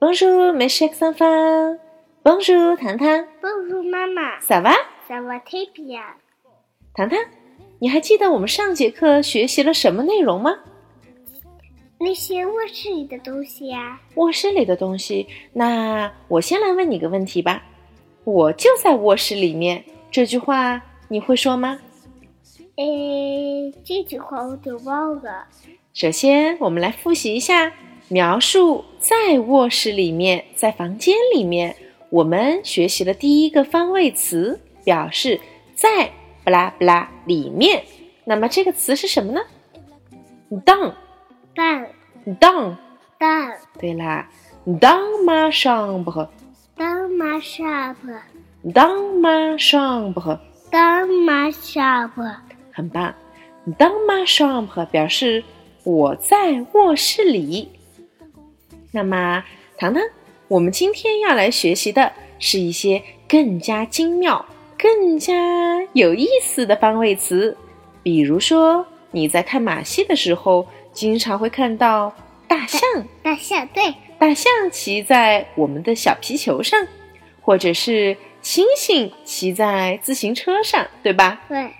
mes chers enfants. Bonjour，糖糖。不如妈妈，Ça va？萨瓦特比亚，糖糖，你还记得我们上节课学习了什么内容吗？那些卧室里的东西呀、卧室里的东西。那我先来问你个问题吧。我就在卧室里面，这句话你会说吗？诶，这句话我给忘了。首先，我们来复习一下描述在卧室里面，在房间里面。我们学习了第一个方位词，表示在不拉不拉里面。那么这个词是什么呢？down 蛋 down。蛋对啦 chambre 当马沙布 dans ma chambre 当马沙布很棒。dans ma chambre 表示我在卧室里。那么，糖糖，我们今天要来学习的是一些更加精妙、更加有意思的方位词。比如说，你在看马戏的时候，经常会看到大象，大象对大象骑在我们的小皮球上，或者是猩猩骑在自行车上，对吧？对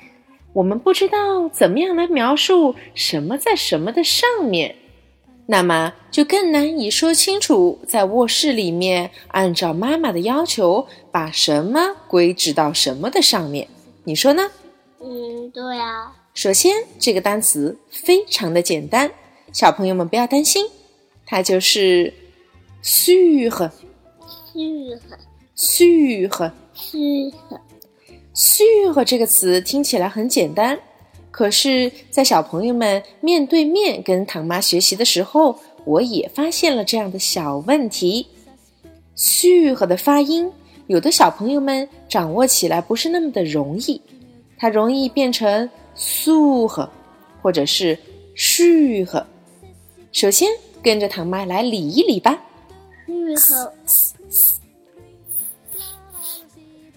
我们不知道怎么样来描述什么在什么的上面，那么就更难以说清楚在卧室里面按照妈妈的要求把什么归置到什么的上面。你说呢？嗯对啊。首先，这个单词非常的简单，小朋友们不要担心，它就是 sur 是和 sur 是和 sur 这个词听起来很简单，可是，在小朋友们面对面跟唐妈学习的时候，我也发现了这样的小问题。sur 的发音，有的小朋友们掌握起来不是那么的容易，它容易变成 sur 或者是 sur。首先，跟着唐妈来理一理吧。是和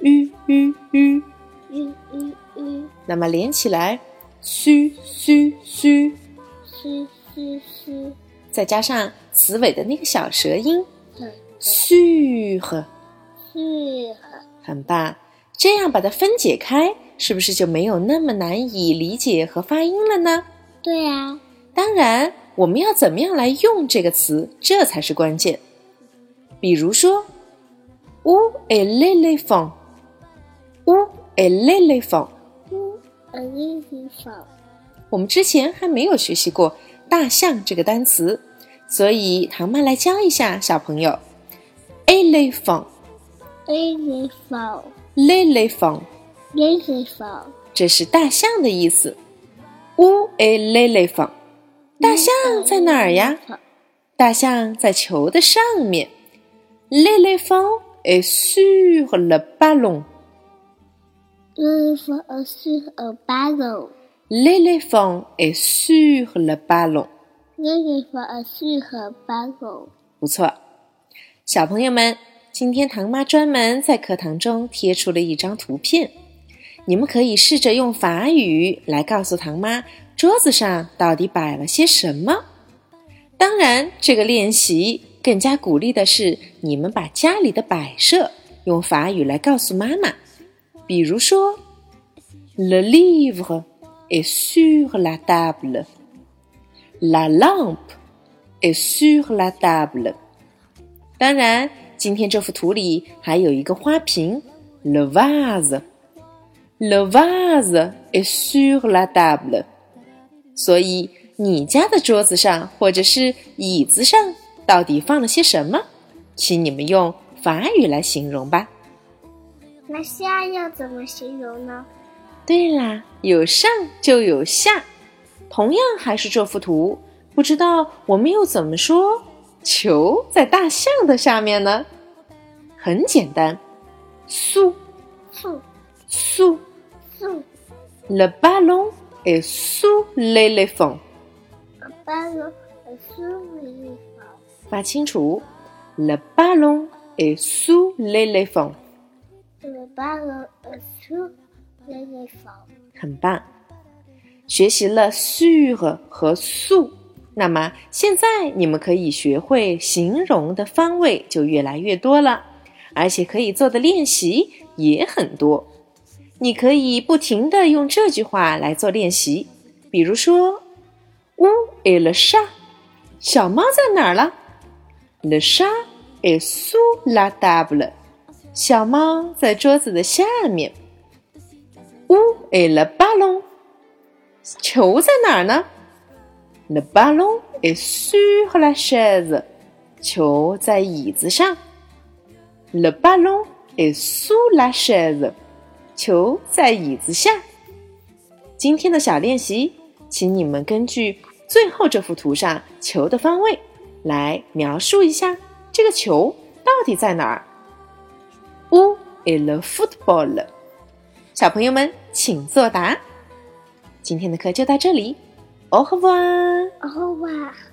u u u，嗯嗯嗯那么连起来，su su su。是是是再加上词尾的那个小舌音很 sur，是和很棒。这样把它分解开，是不是就没有那么难以理解和发音了呢？对啊当然，我们要怎么样来用这个词，这才是关键。比如说，où est l'éléphant？où est l'éléphant？不呃那地方我们之前还没有学习过“大象”这个单词，所以唐妈来教一下小朋友。elephant elephant leaflet it 这是大象的意思。où est l'éléphant？大象在哪儿呀？大象在球的上面。l'éléphant est sur le ballon。地方呃是呃巴龙 l'éléphant est sur le ballon。那地方呃是和巴龙不错，小朋友们，今天唐妈专门在课堂中贴出了一张图片，你们可以试着用法语来告诉唐妈桌子上到底摆了些什么。当然，这个练习更加鼓励的是你们把家里的摆设用法语来告诉妈妈，比如说，le livre est sur la table。La lampe est sur la table。当然，今天这幅图里还有一个花瓶，le vase。Le vase est sur la table。所以，你家的桌子上或者是椅子上到底放了些什么？请你们用法语来形容吧。那下要怎么形容呢？对啦，有上就有下，同样还是这幅图，不知道我们又怎么说球在大象的下面呢？很简单，sous 素 sous 素 le ballon est sous l'éléphant。巴龙呃素的地方发清楚，le ballon est sous l'éléphant。巴龙呃素的地方很棒，学习了 sur 和 su，那么现在你们可以学会形容的方位就越来越多了，而且可以做的练习也很多。你可以不停的用这句话来做练习，比如说，Où est le chat？小猫在哪儿了？Le chat est sous la table。小猫在桌子的下面。屋，e s le ballon？球在哪儿呢？Le ballon est sur la chaise。球在椅子上。Le ballon est sous la chaise。球在椅子下。今天的小练习，请你们根据最后这幅图上球的方位来描述一下这个球到底在哪儿。Où est le football？小朋友们，请作答。今天的课就到这里。Au revoir。Au revoir。